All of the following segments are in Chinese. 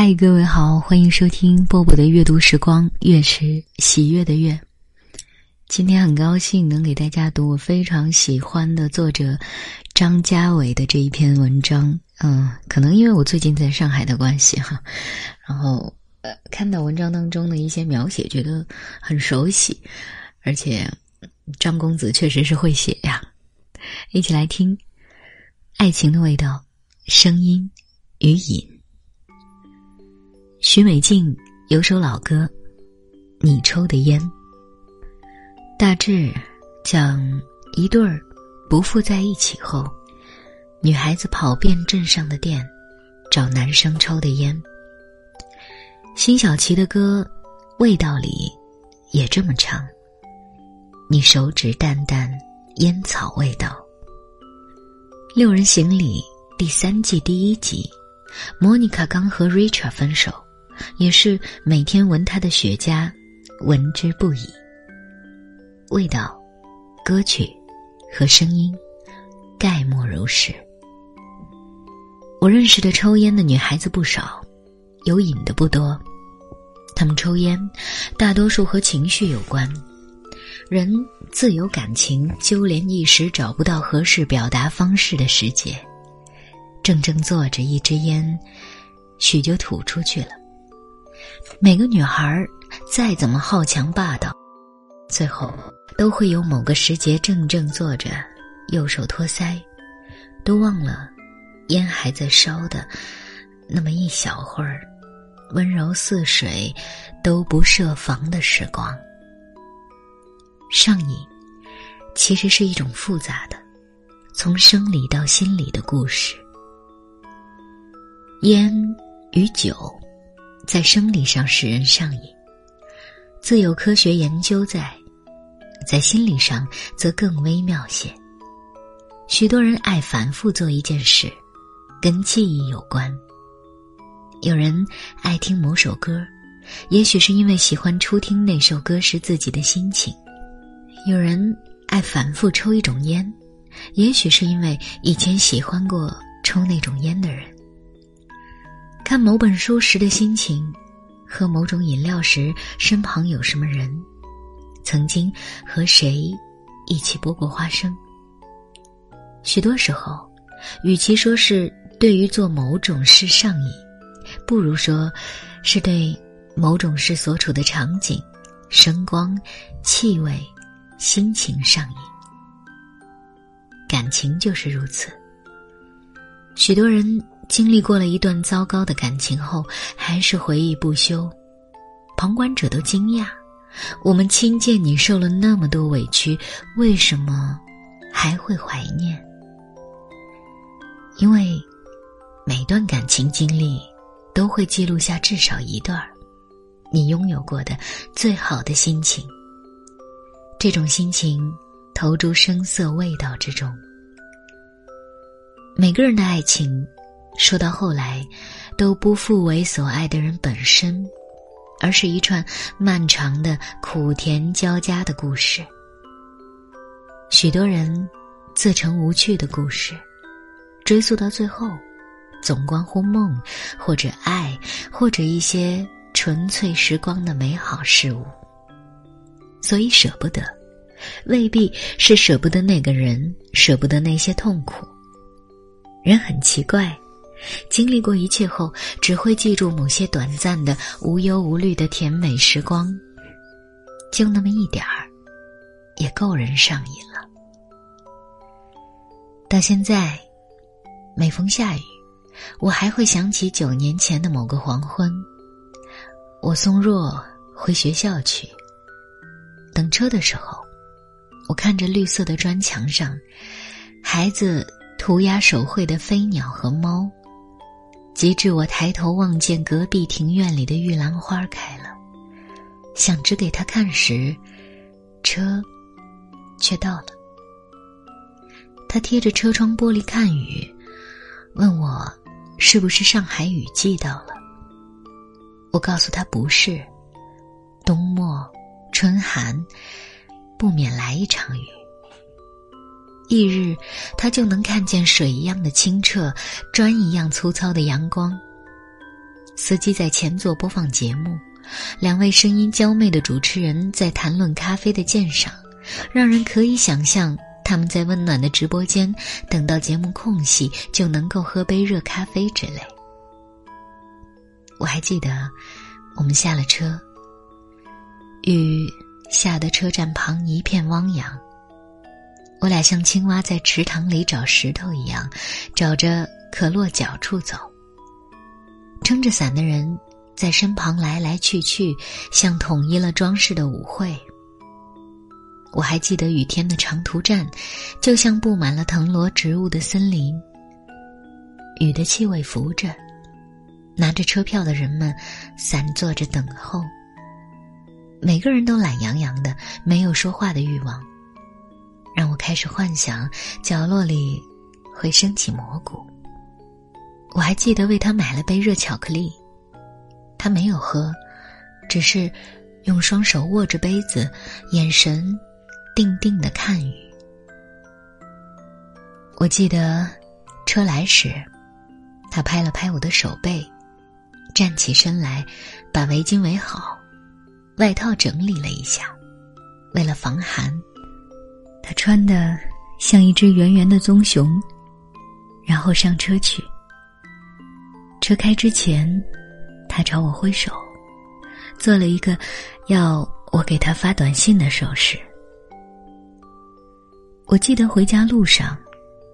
嗨，各位好，欢迎收听波波的阅读时光，月是喜悦的月。今天很高兴能给大家读我非常喜欢的作者张家伟的这一篇文章。嗯，可能因为我最近在上海的关系哈，然后呃，看到文章当中的一些描写，觉得很熟悉，而且张公子确实是会写呀。一起来听《爱情的味道》，声音与影。许美静有首老歌，《你抽的烟》，大致讲一对儿不复在一起后，女孩子跑遍镇上的店，找男生抽的烟。辛晓琪的歌《味道》里也这么唱：你手指淡淡烟草味道。《六人行》里第三季第一集，莫妮卡刚和 Richard 分手。也是每天闻他的雪茄，闻之不已。味道、歌曲和声音，概莫如是。我认识的抽烟的女孩子不少，有瘾的不多。她们抽烟，大多数和情绪有关。人自有感情纠连一时，找不到合适表达方式的时节，怔怔坐着，一支烟，许就吐出去了。每个女孩再怎么好强霸道，最后都会有某个时节怔怔坐着，右手托腮，都忘了烟还在烧的那么一小会儿，温柔似水，都不设防的时光。上瘾其实是一种复杂的，从生理到心理的故事。烟与酒。在生理上使人上瘾，自有科学研究在；在心理上则更微妙些。许多人爱反复做一件事，跟记忆有关。有人爱听某首歌，也许是因为喜欢初听那首歌时自己的心情；有人爱反复抽一种烟，也许是因为以前喜欢过抽那种烟的人。看某本书时的心情，喝某种饮料时身旁有什么人，曾经和谁一起剥过花生。许多时候，与其说是对于做某种事上瘾，不如说是对某种事所处的场景、声光、气味、心情上瘾。感情就是如此，许多人。经历过了一段糟糕的感情后，还是回忆不休，旁观者都惊讶：我们亲见你受了那么多委屈，为什么还会怀念？因为每段感情经历都会记录下至少一段你拥有过的最好的心情。这种心情投诸声色味道之中。每个人的爱情。说到后来，都不复为所爱的人本身，而是一串漫长的苦甜交加的故事。许多人自成无趣的故事，追溯到最后，总关乎梦，或者爱，或者一些纯粹时光的美好事物。所以舍不得，未必是舍不得那个人，舍不得那些痛苦。人很奇怪。经历过一切后，只会记住某些短暂的、无忧无虑的甜美时光，就那么一点儿，也够人上瘾了。到现在，每逢下雨，我还会想起九年前的某个黄昏。我送若回学校去，等车的时候，我看着绿色的砖墙上，孩子涂鸦手绘的飞鸟和猫。及至我抬头望见隔壁庭院里的玉兰花开了，想指给他看时，车却到了。他贴着车窗玻璃看雨，问我是不是上海雨季到了。我告诉他不是，冬末春寒，不免来一场雨。翌日，他就能看见水一样的清澈，砖一样粗糙的阳光。司机在前座播放节目，两位声音娇媚的主持人在谈论咖啡的鉴赏，让人可以想象他们在温暖的直播间等到节目空隙就能够喝杯热咖啡之类。我还记得，我们下了车，雨下得车站旁一片汪洋。我俩像青蛙在池塘里找石头一样，找着可落脚处走。撑着伞的人在身旁来来去去，像统一了装饰的舞会。我还记得雨天的长途站，就像布满了藤萝植物的森林。雨的气味浮着，拿着车票的人们散坐着等候。每个人都懒洋洋的，没有说话的欲望。让我开始幻想，角落里会升起蘑菇。我还记得为他买了杯热巧克力，他没有喝，只是用双手握着杯子，眼神定定的看雨。我记得车来时，他拍了拍我的手背，站起身来，把围巾围好，外套整理了一下，为了防寒。他穿的像一只圆圆的棕熊，然后上车去。车开之前，他朝我挥手，做了一个要我给他发短信的手势。我记得回家路上，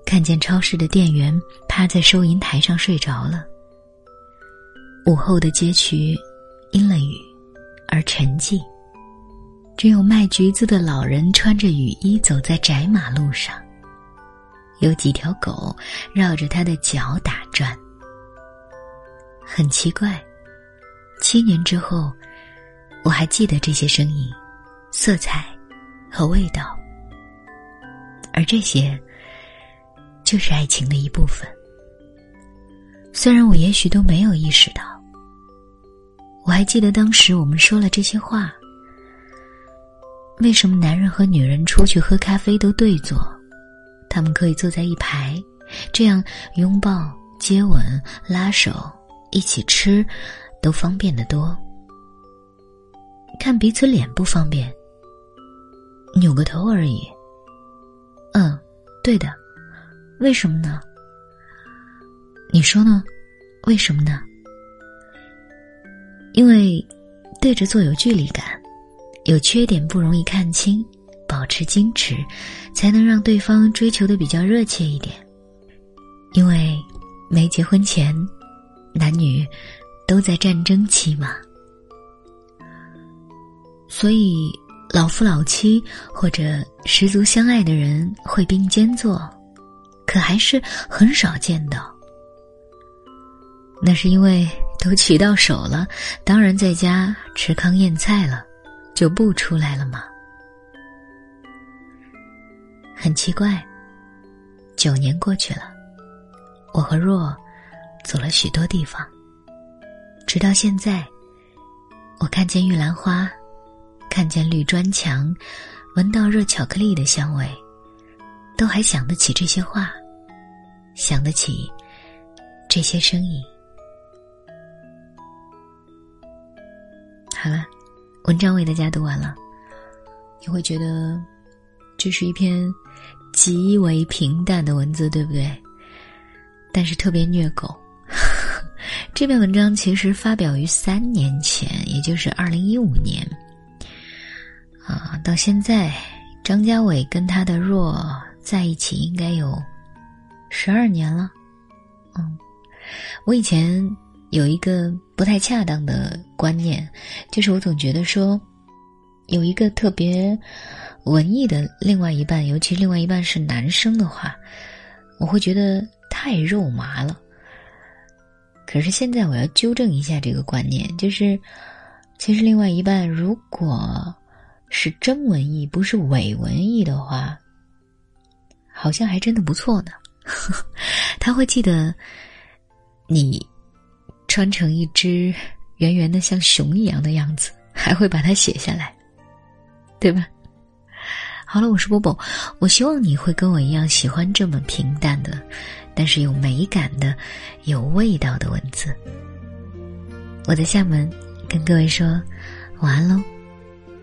看见超市的店员趴在收银台上睡着了。午后的街区，阴了雨，而沉寂。只有卖橘子的老人穿着雨衣走在窄马路上，有几条狗绕着他的脚打转。很奇怪，七年之后，我还记得这些声音、色彩和味道，而这些就是爱情的一部分。虽然我也许都没有意识到，我还记得当时我们说了这些话。为什么男人和女人出去喝咖啡都对坐？他们可以坐在一排，这样拥抱、接吻、拉手、一起吃，都方便得多。看彼此脸不方便，扭个头而已。嗯，对的。为什么呢？你说呢？为什么呢？因为对着坐有距离感。有缺点不容易看清，保持矜持，才能让对方追求的比较热切一点。因为没结婚前，男女都在战争期嘛，所以老夫老妻或者十足相爱的人会并肩坐，可还是很少见到。那是因为都娶到手了，当然在家吃糠咽菜了。就不出来了吗？很奇怪，九年过去了，我和若走了许多地方，直到现在，我看见玉兰花，看见绿砖墙，闻到热巧克力的香味，都还想得起这些话，想得起这些声音。好了。文章为大家读完了，你会觉得这是一篇极为平淡的文字，对不对？但是特别虐狗。这篇文章其实发表于三年前，也就是二零一五年。啊，到现在，张家伟跟他的若在一起应该有十二年了。嗯，我以前。有一个不太恰当的观念，就是我总觉得说，有一个特别文艺的另外一半，尤其另外一半是男生的话，我会觉得太肉麻了。可是现在我要纠正一下这个观念，就是其实另外一半如果是真文艺，不是伪文艺的话，好像还真的不错呢。他会记得你。穿成一只圆圆的像熊一样的样子，还会把它写下来，对吧？好了，我是波波，我希望你会跟我一样喜欢这么平淡的，但是有美感的、有味道的文字。我在厦门跟各位说晚安喽。